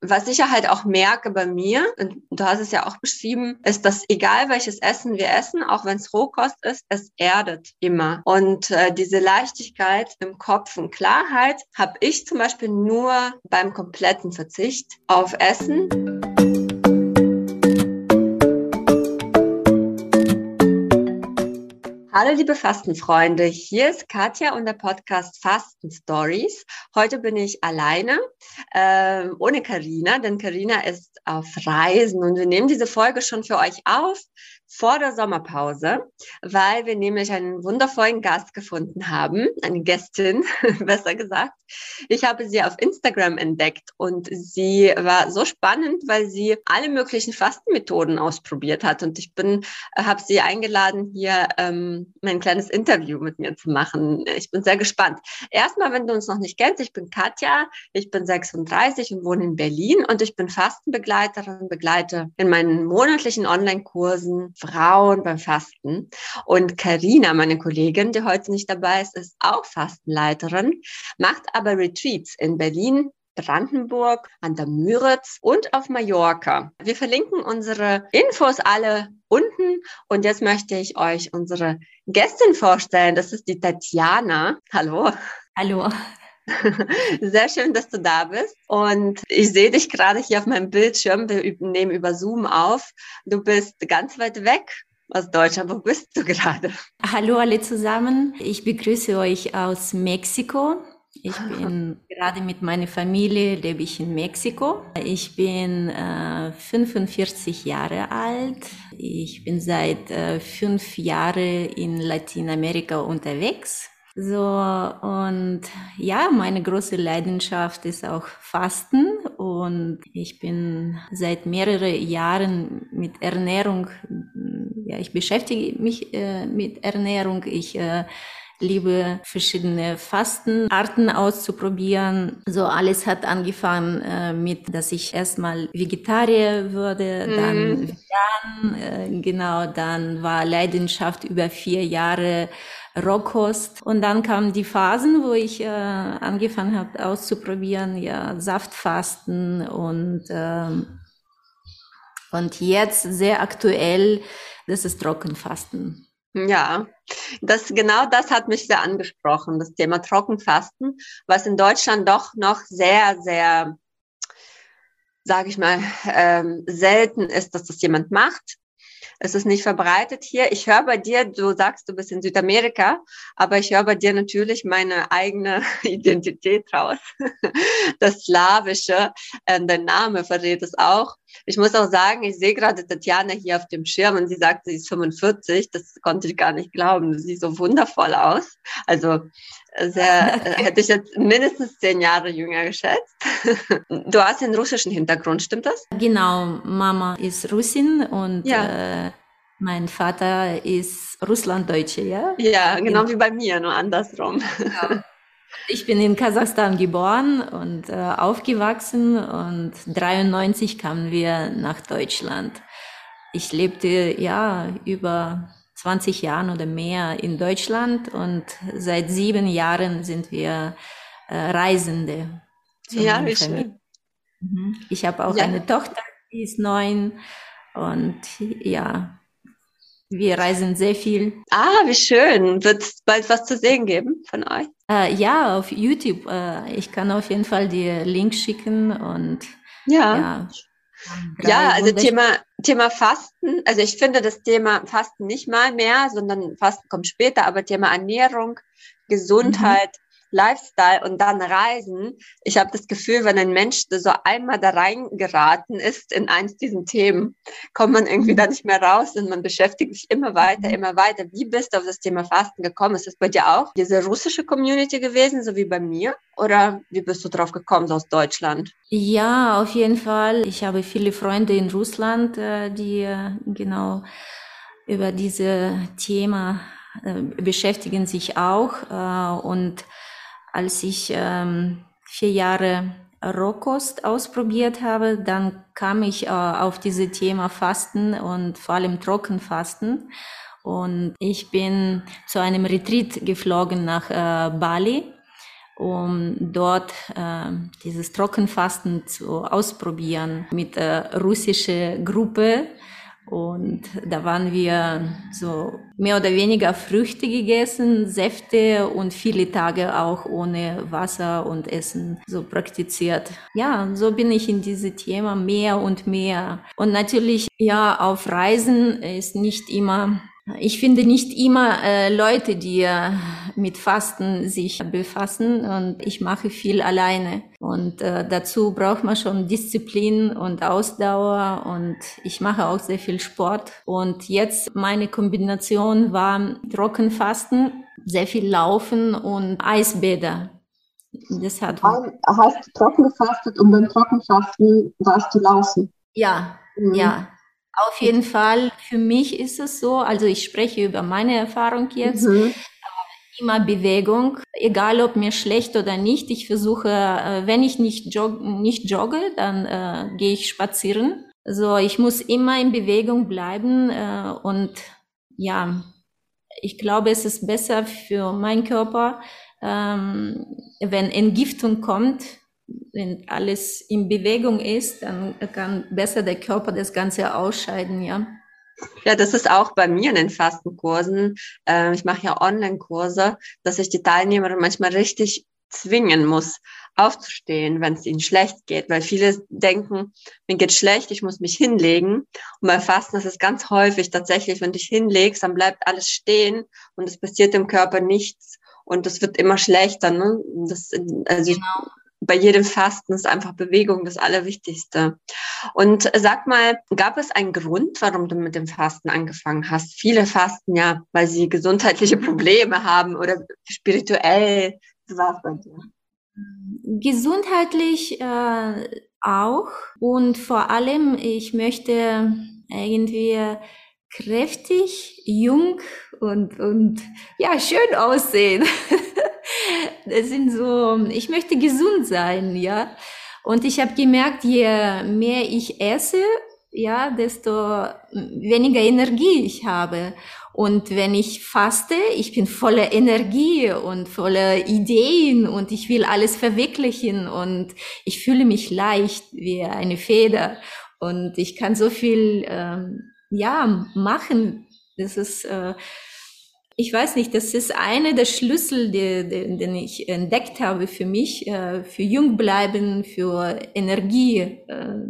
was ich ja halt auch merke bei mir, und du hast es ja auch beschrieben, ist, dass egal welches Essen wir essen, auch wenn es Rohkost ist, es erdet immer. Und äh, diese Leichtigkeit im Kopf und Klarheit habe ich zum Beispiel nur beim kompletten Verzicht auf Essen. Hallo liebe Fastenfreunde, hier ist Katja und der Podcast Fasten Stories. Heute bin ich alleine, äh, ohne Karina, denn Karina ist auf Reisen und wir nehmen diese Folge schon für euch auf vor der Sommerpause, weil wir nämlich einen wundervollen Gast gefunden haben, eine Gästin, besser gesagt. Ich habe sie auf Instagram entdeckt und sie war so spannend, weil sie alle möglichen Fastenmethoden ausprobiert hat und ich bin, habe sie eingeladen, hier ähm, ein kleines Interview mit mir zu machen. Ich bin sehr gespannt. Erstmal, wenn du uns noch nicht kennst, ich bin Katja, ich bin 36 und wohne in Berlin und ich bin Fastenbegleiterin, begleite in meinen monatlichen Online-Kursen Frauen beim Fasten. Und Karina, meine Kollegin, die heute nicht dabei ist, ist auch Fastenleiterin, macht aber Retreats in Berlin, Brandenburg, an der Müritz und auf Mallorca. Wir verlinken unsere Infos alle unten und jetzt möchte ich euch unsere Gästin vorstellen. Das ist die Tatjana. Hallo. Hallo. Sehr schön, dass du da bist. Und ich sehe dich gerade hier auf meinem Bildschirm. Wir nehmen über Zoom auf. Du bist ganz weit weg aus Deutschland. Wo bist du gerade? Hallo alle zusammen. Ich begrüße euch aus Mexiko. Ich bin gerade mit meiner Familie, lebe ich in Mexiko. Ich bin äh, 45 Jahre alt. Ich bin seit äh, fünf Jahren in Lateinamerika unterwegs. So, und ja, meine große Leidenschaft ist auch Fasten und ich bin seit mehreren Jahren mit Ernährung, ja, ich beschäftige mich äh, mit Ernährung. Ich äh, liebe verschiedene Fastenarten auszuprobieren. So alles hat angefangen äh, mit, dass ich erstmal Vegetarier wurde, mhm. dann vegan, äh, genau, dann war Leidenschaft über vier Jahre Rohkost. Und dann kamen die Phasen, wo ich äh, angefangen habe auszuprobieren, ja, Saftfasten und, ähm, und jetzt sehr aktuell, das ist Trockenfasten. Ja, das, genau das hat mich sehr angesprochen, das Thema Trockenfasten, was in Deutschland doch noch sehr, sehr, sage ich mal, ähm, selten ist, dass das jemand macht. Es ist nicht verbreitet hier. Ich höre bei dir, du sagst, du bist in Südamerika, aber ich höre bei dir natürlich meine eigene Identität raus. Das Slawische, äh, dein Name verrät es auch. Ich muss auch sagen, ich sehe gerade Tatjana hier auf dem Schirm und sie sagt, sie ist 45. Das konnte ich gar nicht glauben. Sie sieht so wundervoll aus. Also äh, sehr, äh, hätte ich jetzt mindestens zehn Jahre jünger geschätzt. Du hast einen russischen Hintergrund, stimmt das? Genau, Mama ist Russin und ja. äh, mein Vater ist Russlanddeutsche, ja? Ja, genau, genau. wie bei mir, nur andersrum. Genau. Ich bin in Kasachstan geboren und äh, aufgewachsen und 93 kamen wir nach Deutschland. Ich lebte ja über 20 Jahren oder mehr in Deutschland und seit sieben Jahren sind wir äh, Reisende. Ja, wie schön. Mhm. Ich habe auch ja. eine Tochter, die ist neun und ja, wir reisen sehr viel. Ah, wie schön. Wird es bald was zu sehen geben von euch? Äh, ja, auf YouTube. Äh, ich kann auf jeden Fall die Link schicken und ja. Ja, ja also Thema, Thema Fasten. Also ich finde das Thema Fasten nicht mal mehr, sondern Fasten kommt später, aber Thema Ernährung, Gesundheit. Mhm Lifestyle und dann Reisen. Ich habe das Gefühl, wenn ein Mensch so einmal da reingeraten ist in eins diesen Themen, kommt man irgendwie da nicht mehr raus und man beschäftigt sich immer weiter, immer weiter. Wie bist du auf das Thema Fasten gekommen? Ist das bei dir auch diese russische Community gewesen, so wie bei mir? Oder wie bist du drauf gekommen, so aus Deutschland? Ja, auf jeden Fall. Ich habe viele Freunde in Russland, äh, die äh, genau über diese Thema äh, beschäftigen sich auch und als ich ähm, vier Jahre Rohkost ausprobiert habe, dann kam ich äh, auf diese Thema Fasten und vor allem Trockenfasten. Und ich bin zu einem Retreat geflogen nach äh, Bali. um dort äh, dieses Trockenfasten zu ausprobieren mit der russischen Gruppe. Und da waren wir so mehr oder weniger Früchte gegessen, Säfte und viele Tage auch ohne Wasser und Essen so praktiziert. Ja, so bin ich in dieses Thema mehr und mehr. Und natürlich, ja, auf Reisen ist nicht immer ich finde nicht immer äh, Leute, die äh, mit Fasten sich befassen und ich mache viel alleine. Und äh, dazu braucht man schon Disziplin und Ausdauer und ich mache auch sehr viel Sport. Und jetzt meine Kombination war Trockenfasten, sehr viel Laufen und Eisbäder. Das hat hast du trocken gefastet und beim Trockenfasten warst du laufen? Ja, mhm. ja. Auf jeden Fall, für mich ist es so, also ich spreche über meine Erfahrung jetzt, mhm. immer Bewegung, egal ob mir schlecht oder nicht. Ich versuche, äh, wenn ich nicht, jog nicht jogge, dann äh, gehe ich spazieren. So, ich muss immer in Bewegung bleiben äh, und ja, ich glaube, es ist besser für meinen Körper, ähm, wenn Entgiftung kommt, wenn alles in Bewegung ist, dann kann besser der Körper das Ganze ausscheiden, ja. Ja, das ist auch bei mir in den Fastenkursen. Äh, ich mache ja Online-Kurse, dass ich die Teilnehmer manchmal richtig zwingen muss, aufzustehen, wenn es ihnen schlecht geht, weil viele denken, mir geht schlecht, ich muss mich hinlegen. Und beim Fasten ist es ganz häufig tatsächlich, wenn du dich hinlegst, dann bleibt alles stehen und es passiert im Körper nichts und es wird immer schlechter. Ne? Das, also genau bei jedem Fasten ist einfach Bewegung das Allerwichtigste. Und sag mal, gab es einen Grund, warum du mit dem Fasten angefangen hast? Viele fasten ja, weil sie gesundheitliche Probleme haben oder spirituell. Was war es bei dir? Gesundheitlich äh, auch und vor allem, ich möchte irgendwie kräftig, jung und, und ja, schön aussehen. das sind so, ich möchte gesund sein, ja. Und ich habe gemerkt, je mehr ich esse, ja, desto weniger Energie ich habe. Und wenn ich faste, ich bin voller Energie und voller Ideen und ich will alles verwirklichen und ich fühle mich leicht wie eine Feder und ich kann so viel ähm, ja machen. Das ist äh, ich weiß nicht, das ist eine der Schlüssel, den, den, den ich entdeckt habe für mich, äh, für jung bleiben, für Energie. Äh,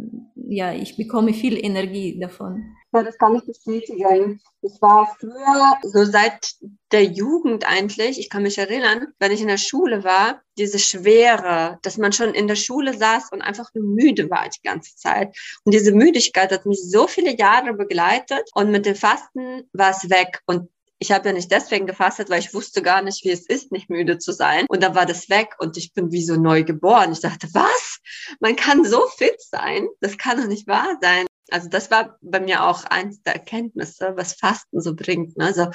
ja, ich bekomme viel Energie davon. Ja, das kann ich bestätigen. Ich war früher, so seit der Jugend eigentlich, ich kann mich erinnern, wenn ich in der Schule war, diese Schwere, dass man schon in der Schule saß und einfach nur müde war die ganze Zeit. Und diese Müdigkeit hat mich so viele Jahre begleitet und mit dem Fasten war es weg. Und ich habe ja nicht deswegen gefastet, weil ich wusste gar nicht, wie es ist, nicht müde zu sein. Und dann war das weg und ich bin wie so neu geboren. Ich dachte, was? Man kann so fit sein? Das kann doch nicht wahr sein. Also das war bei mir auch eins der Erkenntnisse, was Fasten so bringt. Ne? Also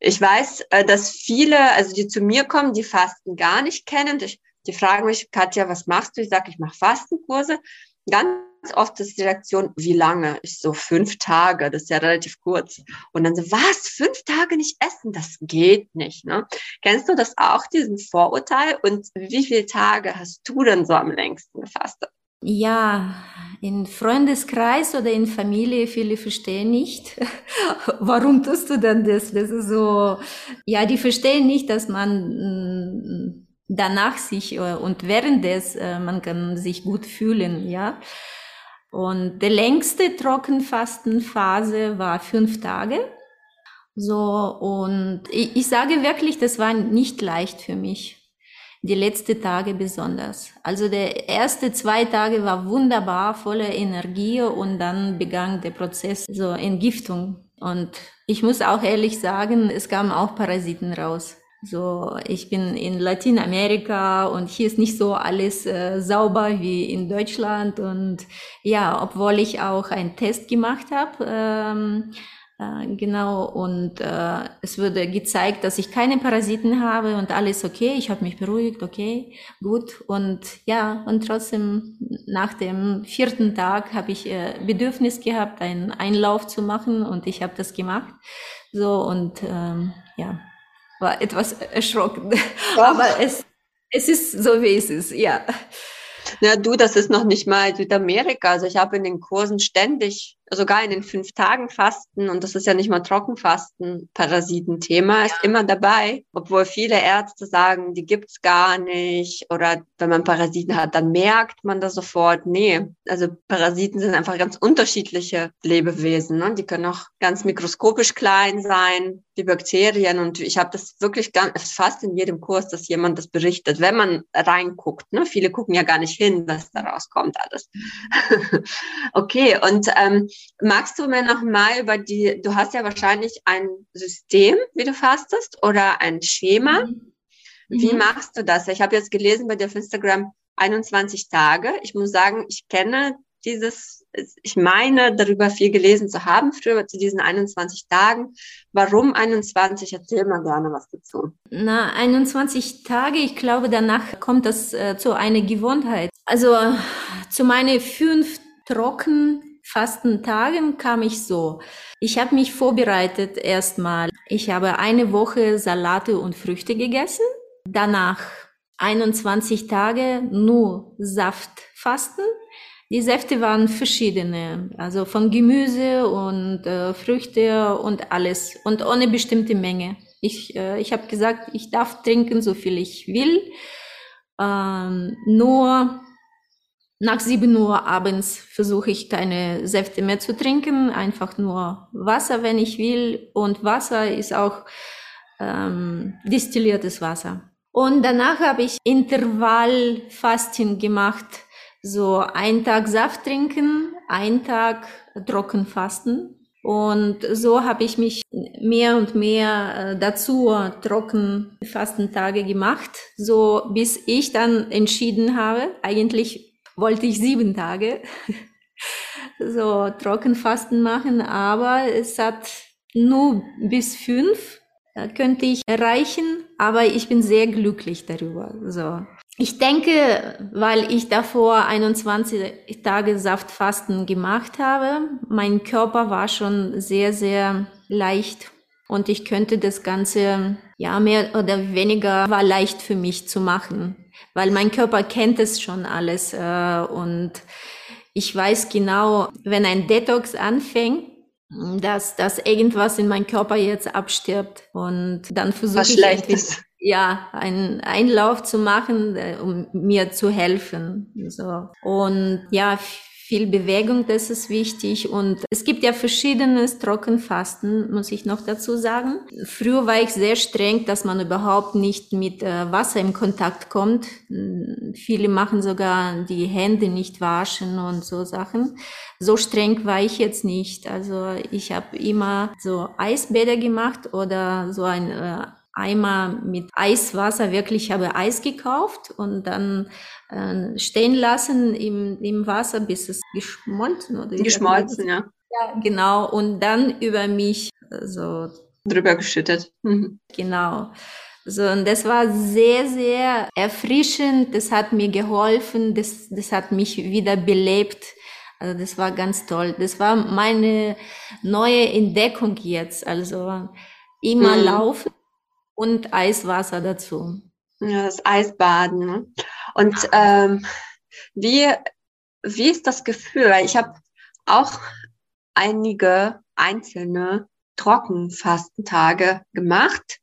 ich weiß, äh, dass viele, also die zu mir kommen, die Fasten gar nicht kennen. Ich, die fragen mich, Katja, was machst du? Ich sage, ich mache Fastenkurse. Ganz oft ist die Reaktion, wie lange? Ich so, fünf Tage, das ist ja relativ kurz. Und dann so, was? Fünf Tage nicht essen? Das geht nicht. Ne? Kennst du das auch, diesen Vorurteil? Und wie viele Tage hast du denn so am längsten gefastet? Ja, in Freundeskreis oder in Familie, viele verstehen nicht. Warum tust du denn das? Das ist so, ja, die verstehen nicht, dass man mm, danach sich äh, und während des, äh, man kann sich gut fühlen, ja. Und die längste Trockenfastenphase war fünf Tage. So, und ich, ich sage wirklich, das war nicht leicht für mich. Die letzten Tage besonders. Also der erste zwei Tage war wunderbar, voller Energie und dann begann der Prozess so Entgiftung. Und ich muss auch ehrlich sagen, es kamen auch Parasiten raus. So, ich bin in Lateinamerika und hier ist nicht so alles äh, sauber wie in Deutschland. Und ja, obwohl ich auch einen Test gemacht habe, ähm, äh, genau, und äh, es wurde gezeigt, dass ich keine Parasiten habe und alles okay. Ich habe mich beruhigt, okay, gut. Und ja, und trotzdem nach dem vierten Tag habe ich äh, Bedürfnis gehabt, einen Einlauf zu machen und ich habe das gemacht. So und ähm, ja war etwas erschrocken. Ja. Aber es, Es ist so, wie es ist, ja. Ja, du, das ist noch nicht mal Südamerika. Also ich habe in den Kursen ständig, sogar in den fünf Tagen Fasten, und das ist ja nicht mal Trockenfasten, Parasitenthema ist immer dabei, obwohl viele Ärzte sagen, die gibt's gar nicht. Oder wenn man Parasiten hat, dann merkt man das sofort. Nee, also Parasiten sind einfach ganz unterschiedliche Lebewesen. Ne? Die können auch ganz mikroskopisch klein sein, die Bakterien. Und ich habe das wirklich ganz, fast in jedem Kurs, dass jemand das berichtet, wenn man reinguckt. Ne? Viele gucken ja gar nicht hin, was da rauskommt alles. okay, und ähm, magst du mir noch mal über die, du hast ja wahrscheinlich ein System, wie du fastest, oder ein Schema. Mhm. Wie mhm. machst du das? Ich habe jetzt gelesen bei dir auf Instagram 21 Tage. Ich muss sagen, ich kenne dieses, ich meine, darüber viel gelesen zu haben, früher zu diesen 21 Tagen. Warum 21? Erzähl mal gerne was dazu. Na, 21 Tage, ich glaube, danach kommt das äh, zu einer Gewohnheit. Also zu meinen fünf trocken Fastentagen kam ich so. Ich habe mich vorbereitet erstmal. Ich habe eine Woche Salate und Früchte gegessen. Danach 21 Tage nur Saftfasten. Die Säfte waren verschiedene, also von Gemüse und äh, Früchte und alles und ohne bestimmte Menge. Ich, äh, ich habe gesagt, ich darf trinken, so viel ich will. Ähm, nur nach 7 Uhr abends versuche ich keine Säfte mehr zu trinken, einfach nur Wasser, wenn ich will. Und Wasser ist auch ähm, destilliertes Wasser. Und danach habe ich Intervallfasten gemacht so ein Tag Saft trinken, ein Tag trocken fasten. Und so habe ich mich mehr und mehr äh, dazu trocken Fastentage gemacht, so bis ich dann entschieden habe, eigentlich wollte ich sieben Tage so Trockenfasten machen, aber es hat nur bis fünf könnte ich erreichen, aber ich bin sehr glücklich darüber. So. Ich denke, weil ich davor 21 Tage Saftfasten gemacht habe, mein Körper war schon sehr, sehr leicht und ich könnte das Ganze, ja, mehr oder weniger war leicht für mich zu machen, weil mein Körper kennt es schon alles äh, und ich weiß genau, wenn ein Detox anfängt, dass, dass irgendwas in meinem Körper jetzt abstirbt und dann versuche ich Schlechtes ja, einen Einlauf zu machen, äh, um mir zu helfen. So. Und ja, viel Bewegung, das ist wichtig. Und es gibt ja verschiedenes Trockenfasten, muss ich noch dazu sagen. Früher war ich sehr streng, dass man überhaupt nicht mit äh, Wasser in Kontakt kommt. Hm, viele machen sogar die Hände nicht waschen und so Sachen. So streng war ich jetzt nicht. Also ich habe immer so Eisbäder gemacht oder so ein äh, Eimer mit Eiswasser, wirklich habe Eis gekauft und dann äh, stehen lassen im, im Wasser, bis es geschmolzen oder geschmolzen, ja. Ja, genau. Und dann über mich so drüber geschüttet. Mhm. Genau. So, und das war sehr, sehr erfrischend. Das hat mir geholfen. Das, das hat mich wieder belebt. Also das war ganz toll. Das war meine neue Entdeckung jetzt. Also immer mhm. laufen und Eiswasser dazu. Ja, das Eisbaden. Ne? Und ähm, wie, wie ist das Gefühl? Ich habe auch einige einzelne Trockenfastentage gemacht,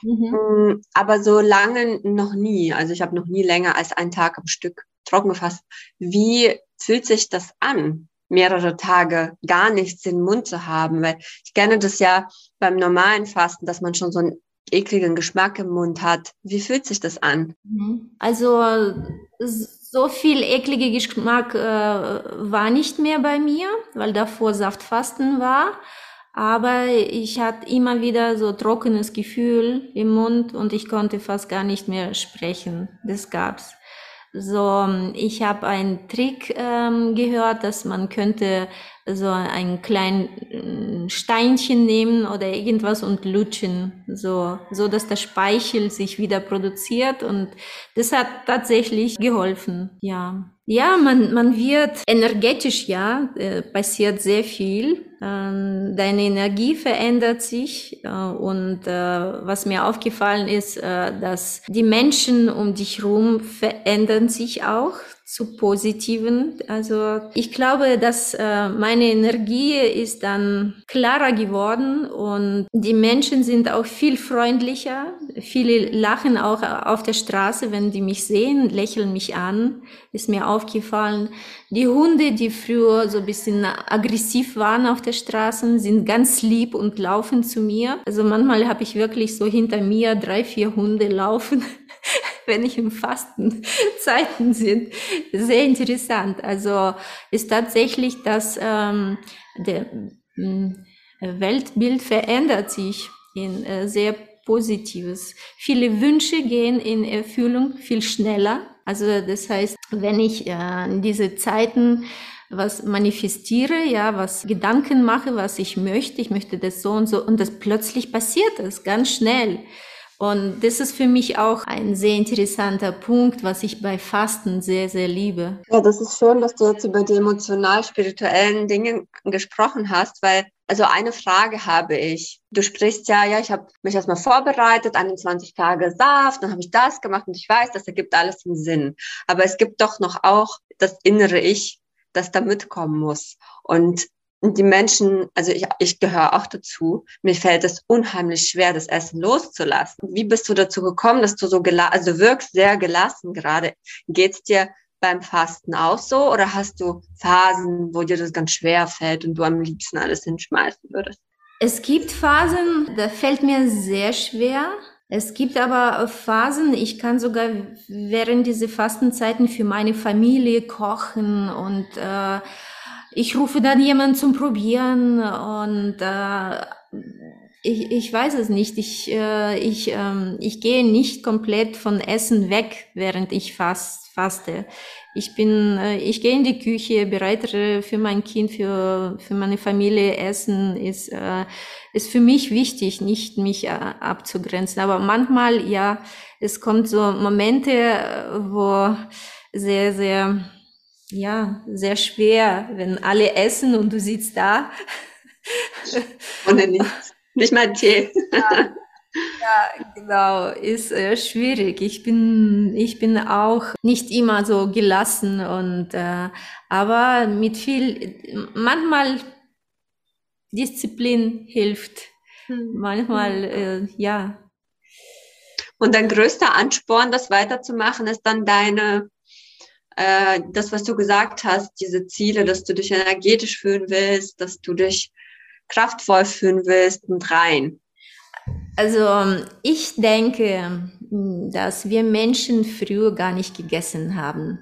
mhm. Mm, aber so lange noch nie. Also ich habe noch nie länger als einen Tag am Stück trocken gefasst. Wie fühlt sich das an? mehrere Tage gar nichts in den Mund zu haben, weil ich kenne das ja beim normalen Fasten, dass man schon so ein ekligen Geschmack im Mund hat. Wie fühlt sich das an? Mhm. Also so viel ekliger Geschmack äh, war nicht mehr bei mir, weil davor Saftfasten war. Aber ich hatte immer wieder so trockenes Gefühl im Mund und ich konnte fast gar nicht mehr sprechen. Das gab's. So, ich habe einen Trick ähm, gehört, dass man könnte so ein kleines äh, Steinchen nehmen oder irgendwas und lutschen, so, so dass der Speichel sich wieder produziert und das hat tatsächlich geholfen, ja. Ja, man, man wird energetisch, ja, äh, passiert sehr viel. ähm, deine Energie verändert sich äh, und äh, was mir aufgefallen ist, äh, dass die Menschen um dich herum verändern sich auch zu positiven. Also ich glaube, dass äh, meine Energie ist dann klarer geworden und die Menschen sind auch viel freundlicher. Viele lachen auch auf der Straße, wenn die mich sehen, lächeln mich an. Ist mir aufgefallen. Die Hunde, die früher so ein bisschen aggressiv waren auf der Straße, sind ganz lieb und laufen zu mir. Also manchmal habe ich wirklich so hinter mir drei, vier Hunde laufen. wenn ich im Fastenzeiten sind. Sehr interessant. Also ist tatsächlich, dass ähm, der äh, Weltbild verändert sich in äh, sehr Positives. Viele Wünsche gehen in Erfüllung viel schneller. Also das heißt, wenn ich äh, in diese Zeiten was manifestiere, ja, was Gedanken mache, was ich möchte, ich möchte das so und so und das plötzlich passiert es ganz schnell. Und das ist für mich auch ein sehr interessanter Punkt, was ich bei Fasten sehr, sehr liebe. Ja, das ist schön, dass du jetzt über die emotional-spirituellen Dinge gesprochen hast, weil also eine Frage habe ich. Du sprichst ja, ja, ich habe mich erstmal vorbereitet, 21 Tage Saft, dann habe ich das gemacht und ich weiß, das ergibt alles einen Sinn. Aber es gibt doch noch auch das innere Ich, das da mitkommen muss. Und die Menschen, also ich, ich gehöre auch dazu, mir fällt es unheimlich schwer, das Essen loszulassen. Wie bist du dazu gekommen, dass du so gelassen, also wirkst sehr gelassen gerade. Geht's dir beim Fasten auch so oder hast du Phasen, wo dir das ganz schwer fällt und du am liebsten alles hinschmeißen würdest? Es gibt Phasen, da fällt mir sehr schwer. Es gibt aber Phasen, ich kann sogar während dieser Fastenzeiten für meine Familie kochen und äh, ich rufe dann jemanden zum Probieren und äh, ich, ich weiß es nicht. Ich, äh, ich, ähm, ich gehe nicht komplett von Essen weg, während ich fast, faste. Ich bin, äh, ich gehe in die Küche, bereite für mein Kind, für, für meine Familie Essen ist, äh, ist für mich wichtig, nicht mich äh, abzugrenzen. Aber manchmal, ja, es kommt so Momente, äh, wo sehr, sehr, ja, sehr schwer, wenn alle essen und du sitzt da. Ohne nichts. Nicht mal Tee. Ja, ja genau, ist äh, schwierig. Ich bin, ich bin auch nicht immer so gelassen und, äh, aber mit viel, manchmal Disziplin hilft. Hm. Manchmal, äh, ja. Und dein größter Ansporn, das weiterzumachen, ist dann deine äh, das, was du gesagt hast, diese Ziele, dass du dich energetisch fühlen willst, dass du dich kraftvoll fühlen willst und rein? Also ich denke, dass wir Menschen früher gar nicht gegessen haben.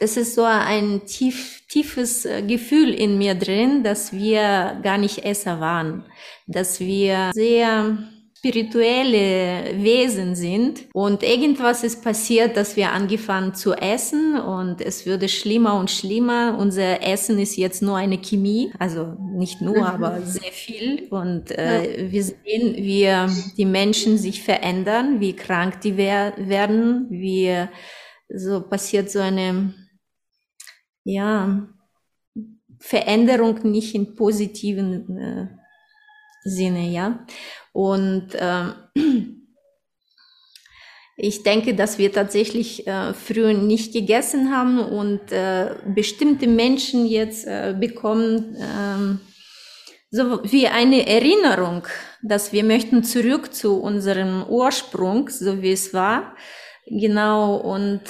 Das ist so ein tief, tiefes äh, Gefühl in mir drin, dass wir gar nicht Esser waren, dass wir sehr spirituelle Wesen sind und irgendwas ist passiert, dass wir angefangen zu essen und es würde schlimmer und schlimmer. Unser Essen ist jetzt nur eine Chemie, also nicht nur, mhm. aber sehr viel und äh, wir sehen, wie die Menschen sich verändern, wie krank die wer werden, wie so passiert so eine, ja, Veränderung nicht in positiven äh, Sinne, ja. Und ähm, ich denke, dass wir tatsächlich äh, früher nicht gegessen haben und äh, bestimmte Menschen jetzt äh, bekommen äh, so wie eine Erinnerung, dass wir möchten zurück zu unserem Ursprung, so wie es war. Genau, und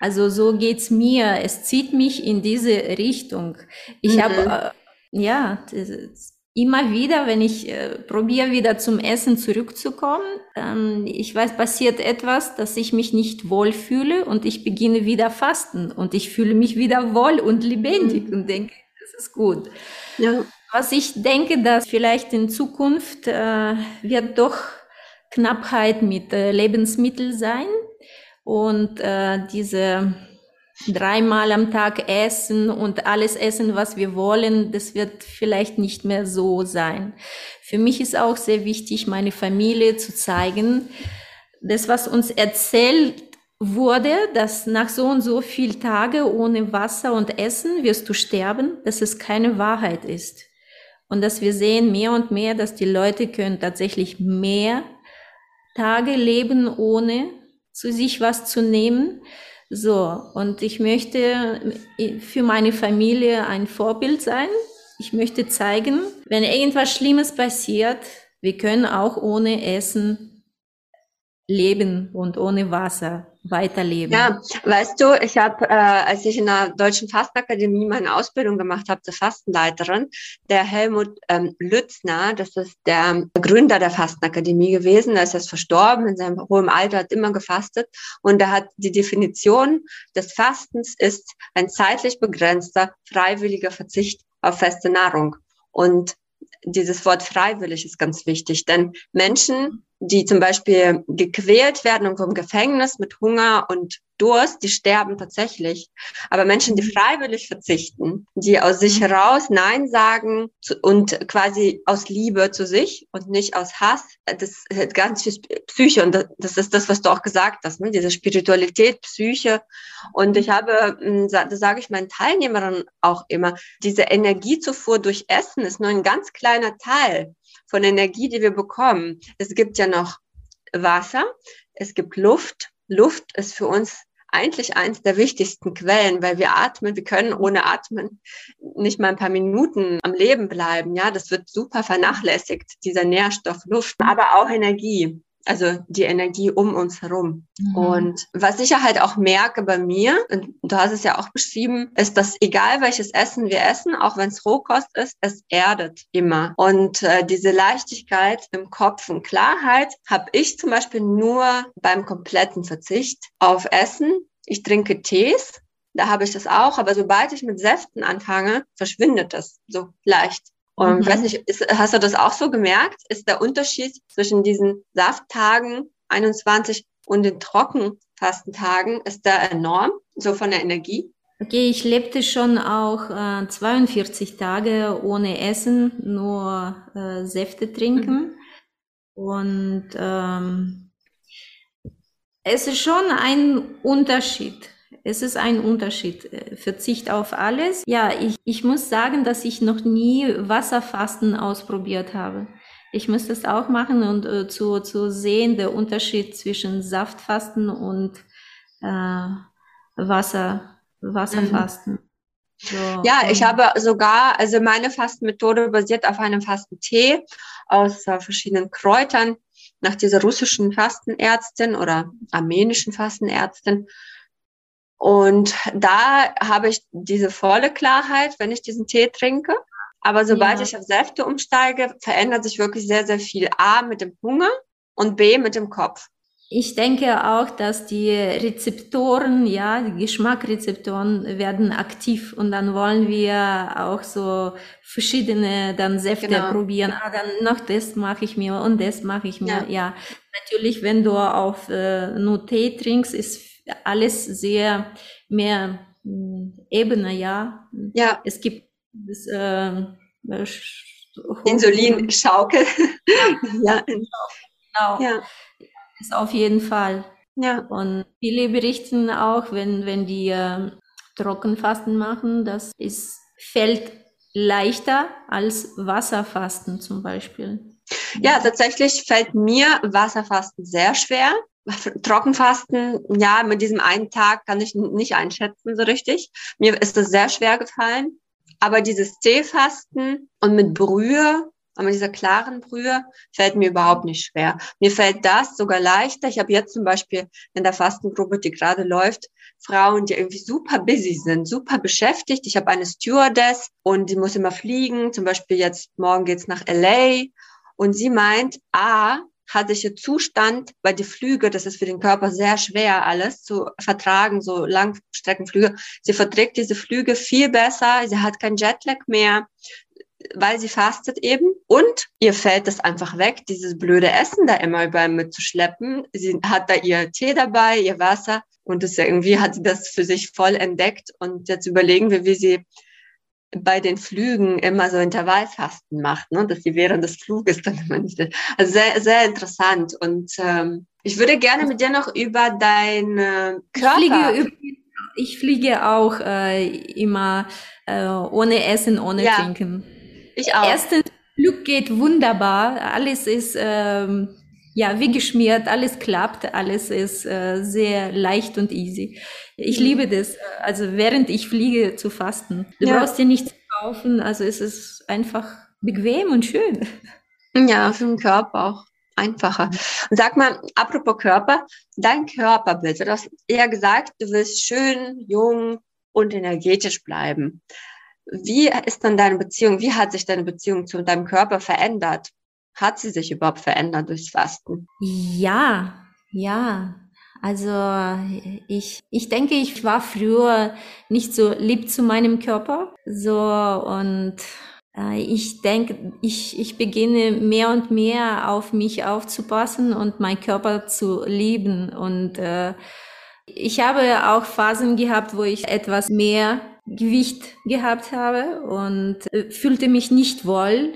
also so geht's mir. Es zieht mich in diese Richtung. Ich mhm. habe, äh, ja, das, immer wieder, wenn ich äh, probiere wieder zum Essen zurückzukommen, ähm, ich weiß, passiert etwas, dass ich mich nicht wohl fühle und ich beginne wieder fasten und ich fühle mich wieder wohl und lebendig mhm. und denke, das ist gut. Ja. Was ich denke, dass vielleicht in Zukunft äh, wird doch Knappheit mit äh, Lebensmitteln sein und äh, diese dreimal am Tag essen und alles essen, was wir wollen, das wird vielleicht nicht mehr so sein. Für mich ist auch sehr wichtig, meine Familie zu zeigen, das, was uns erzählt wurde, dass nach so und so viel Tage ohne Wasser und Essen wirst du sterben, dass es keine Wahrheit ist. und dass wir sehen mehr und mehr, dass die Leute können tatsächlich mehr Tage leben, ohne zu sich was zu nehmen. So, und ich möchte für meine Familie ein Vorbild sein. Ich möchte zeigen, wenn irgendwas Schlimmes passiert, wir können auch ohne Essen leben und ohne Wasser weiterleben. Ja, weißt du, ich habe, äh, als ich in der Deutschen Fastenakademie meine Ausbildung gemacht habe zur Fastenleiterin, der Helmut ähm, Lützner, das ist der Gründer der Fastenakademie gewesen, der ist jetzt verstorben, in seinem hohen Alter hat immer gefastet und er hat die Definition des Fastens ist ein zeitlich begrenzter, freiwilliger Verzicht auf feste Nahrung. Und dieses Wort freiwillig ist ganz wichtig, denn Menschen, die zum Beispiel gequält werden und vom Gefängnis mit Hunger und Durst, die sterben tatsächlich. Aber Menschen, die mhm. freiwillig verzichten, die aus sich mhm. heraus Nein sagen und quasi aus Liebe zu sich und nicht aus Hass, das hat ganz viel Psyche und das ist das, was du auch gesagt hast, ne? diese Spiritualität, Psyche. Und ich habe, hm, das sage ich meinen Teilnehmerinnen auch immer, diese Energiezufuhr durch Essen ist nur ein ganz kleiner Teil von Energie, die wir bekommen. Es gibt ja noch Wasser, es gibt Luft. Luft ist für uns eigentlich eins der wichtigsten Quellen, weil wir atmen, wir können ohne Atmen nicht mal ein paar Minuten am Leben bleiben. Ja, das wird super vernachlässigt, dieser Nährstoff Luft, aber auch Energie also die Energie um uns herum. Mhm. Und was ich ja halt auch merke bei mir, und du hast es ja auch beschrieben, ist, dass egal welches Essen wir essen, auch wenn es Rohkost ist, es erdet immer. Und äh, diese Leichtigkeit im Kopf und Klarheit habe ich zum Beispiel nur beim kompletten Verzicht auf Essen. Ich trinke Tees, da habe ich das auch, aber sobald ich mit Säften anfange, verschwindet das so leicht. Und mhm. weiß nicht, ist, hast du das auch so gemerkt? Ist der Unterschied zwischen diesen Safttagen 21 und den Trockenfastentagen, ist da enorm, so von der Energie? Okay, ich lebte schon auch äh, 42 Tage ohne Essen, nur äh, Säfte trinken. Mhm. Und ähm, es ist schon ein Unterschied. Es ist ein Unterschied. Äh, Verzicht auf alles. Ja, ich, ich muss sagen, dass ich noch nie Wasserfasten ausprobiert habe. Ich muss das auch machen und äh, zu, zu sehen, der Unterschied zwischen Saftfasten und äh, Wasser, Wasserfasten. Mhm. So, ja, ich habe sogar, also meine Fastenmethode basiert auf einem Fastentee aus äh, verschiedenen Kräutern nach dieser russischen Fastenärztin oder armenischen Fastenärztin. Und da habe ich diese volle Klarheit, wenn ich diesen Tee trinke. Aber sobald ja. ich auf Säfte umsteige, verändert sich wirklich sehr, sehr viel. A mit dem Hunger und B mit dem Kopf. Ich denke auch, dass die Rezeptoren, ja, die Geschmackrezeptoren werden aktiv und dann wollen wir auch so verschiedene dann Säfte genau. probieren. Ah, dann noch das mache ich mir und das mache ich mir. Ja. ja. natürlich, wenn du auf äh, nur Tee trinkst, ist alles sehr mehr hm, Ebene, ja. Ja. Es gibt das, äh, Insulinschaukel. ja. Genau. Ja. Ist auf jeden Fall. Ja. Und viele berichten auch, wenn, wenn die äh, Trockenfasten machen, das ist, fällt leichter als Wasserfasten zum Beispiel. Ja, tatsächlich fällt mir Wasserfasten sehr schwer. Trockenfasten, ja, mit diesem einen Tag kann ich nicht einschätzen so richtig. Mir ist das sehr schwer gefallen. Aber dieses Teefasten und mit Brühe, und mit dieser klaren Brühe, fällt mir überhaupt nicht schwer. Mir fällt das sogar leichter. Ich habe jetzt zum Beispiel in der Fastengruppe, die gerade läuft, Frauen, die irgendwie super busy sind, super beschäftigt. Ich habe eine Stewardess und die muss immer fliegen. Zum Beispiel jetzt morgen geht's nach LA. Und sie meint, ah, hatte ich einen Zustand, weil die Flüge, das ist für den Körper sehr schwer, alles zu vertragen, so Langstreckenflüge. Sie verträgt diese Flüge viel besser, sie hat kein Jetlag mehr, weil sie fastet eben. Und ihr fällt das einfach weg, dieses blöde Essen da immer überall mitzuschleppen. Sie hat da ihr Tee dabei, ihr Wasser. Und das irgendwie hat sie das für sich voll entdeckt. Und jetzt überlegen wir, wie sie bei den Flügen immer so Intervallfasten macht, ne? dass sie während des Fluges dann immer nicht. Also sehr, sehr interessant. Und ähm, ich würde gerne mit dir noch über dein äh, Körper. Ich fliege, ich fliege auch äh, immer äh, ohne Essen, ohne ja. Trinken. Ich auch. Erstens, Glück geht wunderbar. Alles ist ähm, ja wie geschmiert, alles klappt, alles ist äh, sehr leicht und easy. Ich mhm. liebe das. Also während ich fliege zu fasten. Du ja. brauchst dir nichts kaufen. Also es ist einfach bequem und schön. Ja, für den Körper auch einfacher. Und sag mal, apropos Körper, dein Körperbild, du hast eher gesagt, du willst schön, jung und energetisch bleiben. Wie ist dann deine Beziehung, wie hat sich deine Beziehung zu deinem Körper verändert? Hat sie sich überhaupt verändert durchs Fasten? Ja, ja. Also ich, ich denke, ich war früher nicht so lieb zu meinem Körper. So und äh, ich denke, ich, ich beginne mehr und mehr auf mich aufzupassen und meinen Körper zu lieben. Und äh, ich habe auch Phasen gehabt, wo ich etwas mehr Gewicht gehabt habe und äh, fühlte mich nicht wohl.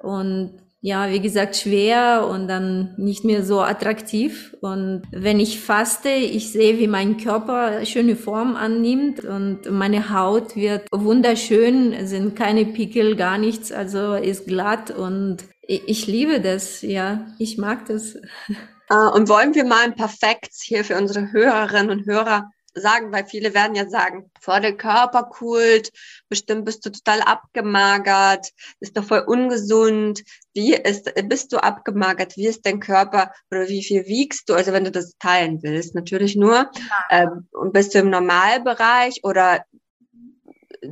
Und ja, wie gesagt, schwer und dann nicht mehr so attraktiv. Und wenn ich faste, ich sehe, wie mein Körper schöne Form annimmt und meine Haut wird wunderschön, sind keine Pickel, gar nichts, also ist glatt und ich liebe das, ja, ich mag das. Ah, und wollen wir mal ein paar Facts hier für unsere Hörerinnen und Hörer sagen, weil viele werden ja sagen, vor der Körperkult, bestimmt bist du total abgemagert, ist doch voll ungesund. Wie ist, bist du abgemagert? Wie ist dein Körper oder wie viel wiegst du? Also wenn du das teilen willst, natürlich nur. Ja. Ähm, bist du im Normalbereich oder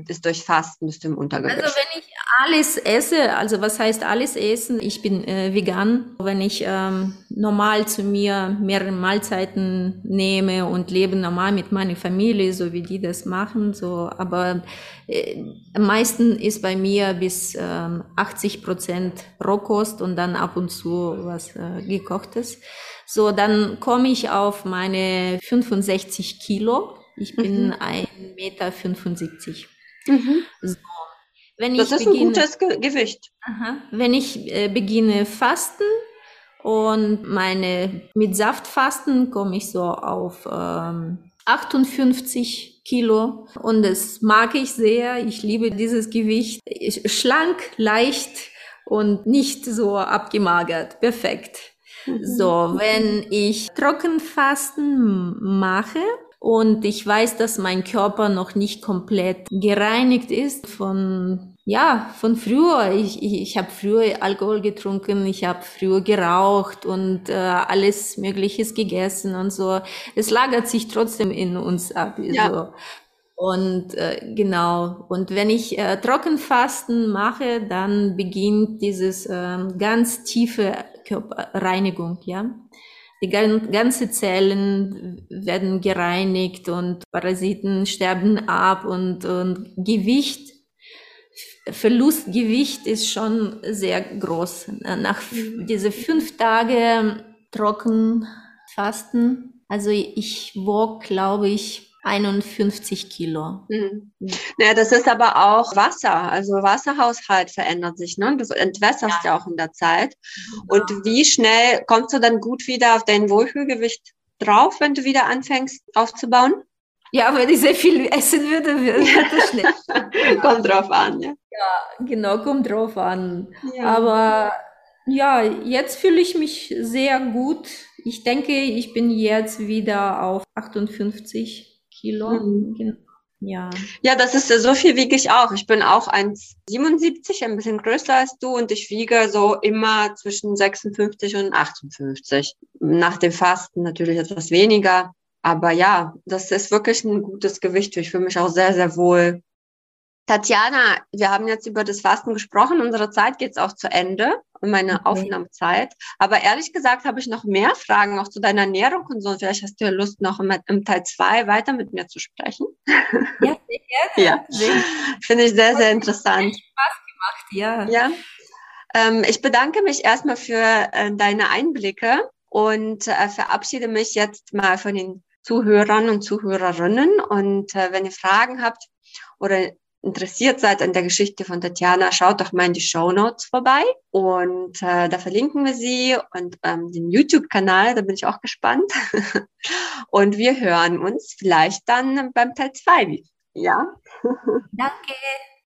ist durch Fasten bist du im Untergewicht? Also wenn ich alles esse, also was heißt alles essen? Ich bin äh, vegan. Wenn ich ähm, normal zu mir mehrere Mahlzeiten nehme und lebe normal mit meiner Familie, so wie die das machen, so, aber äh, am meisten ist bei mir bis ähm, 80 Prozent Rohkost und dann ab und zu was äh, gekochtes. So, dann komme ich auf meine 65 Kilo. Ich bin mhm. 1,75 Meter. Mhm. So. Wenn das ist beginne, ein gutes Ge Gewicht. Aha, wenn ich äh, beginne fasten und meine mit Saft fasten, komme ich so auf ähm, 58 Kilo und das mag ich sehr. Ich liebe dieses Gewicht. Schlank, leicht und nicht so abgemagert. Perfekt. Mhm. So, wenn ich Trockenfasten mache, und ich weiß, dass mein Körper noch nicht komplett gereinigt ist von ja, von früher. Ich, ich, ich habe früher Alkohol getrunken, ich habe früher geraucht und äh, alles Mögliches gegessen und so. Es lagert sich trotzdem in uns ab. Ja. So. Und äh, genau, und wenn ich äh, Trockenfasten mache, dann beginnt dieses äh, ganz tiefe Körperreinigung, ja. Die ganze Zellen werden gereinigt und Parasiten sterben ab und, und Gewicht, Verlustgewicht ist schon sehr groß. Nach diese fünf Tage trocken fasten, also ich wog, glaube ich, 51 Kilo. Mhm. Ja, das ist aber auch Wasser. Also Wasserhaushalt verändert sich. Ne? Du entwässerst ja. ja auch in der Zeit. Ja. Und wie schnell kommst du dann gut wieder auf dein Wohlfühlgewicht drauf, wenn du wieder anfängst aufzubauen? Ja, wenn ich sehr viel essen würde, würde das schnell. kommt drauf an, ja. Ja, genau, kommt drauf an. Ja. Aber ja, jetzt fühle ich mich sehr gut. Ich denke, ich bin jetzt wieder auf 58 Kilo. Mhm. Ja. Ja, das ist so viel wiege ich auch. Ich bin auch 1,77, ein bisschen größer als du und ich wiege so immer zwischen 56 und 58. Nach dem Fasten natürlich etwas weniger. Aber ja, das ist wirklich ein gutes Gewicht. Ich fühle mich auch sehr, sehr wohl. Tatjana, wir haben jetzt über das Fasten gesprochen. Unsere Zeit geht auch zu Ende und meine okay. Aufnahmezeit. Aber ehrlich gesagt habe ich noch mehr Fragen auch zu deiner Ernährung und so. Vielleicht hast du ja Lust, noch im, im Teil zwei weiter mit mir zu sprechen. Ja, sehr gerne. ja. Finde ich sehr, sehr interessant. Spaß gemacht, ja. Ja. Ähm, ich bedanke mich erstmal für äh, deine Einblicke und äh, verabschiede mich jetzt mal von den Zuhörern und Zuhörerinnen. Und äh, wenn ihr Fragen habt oder interessiert seid an der Geschichte von Tatjana, schaut doch mal in die Show Notes vorbei und äh, da verlinken wir sie und ähm, den YouTube-Kanal, da bin ich auch gespannt. und wir hören uns vielleicht dann beim Teil 2 Ja. Danke.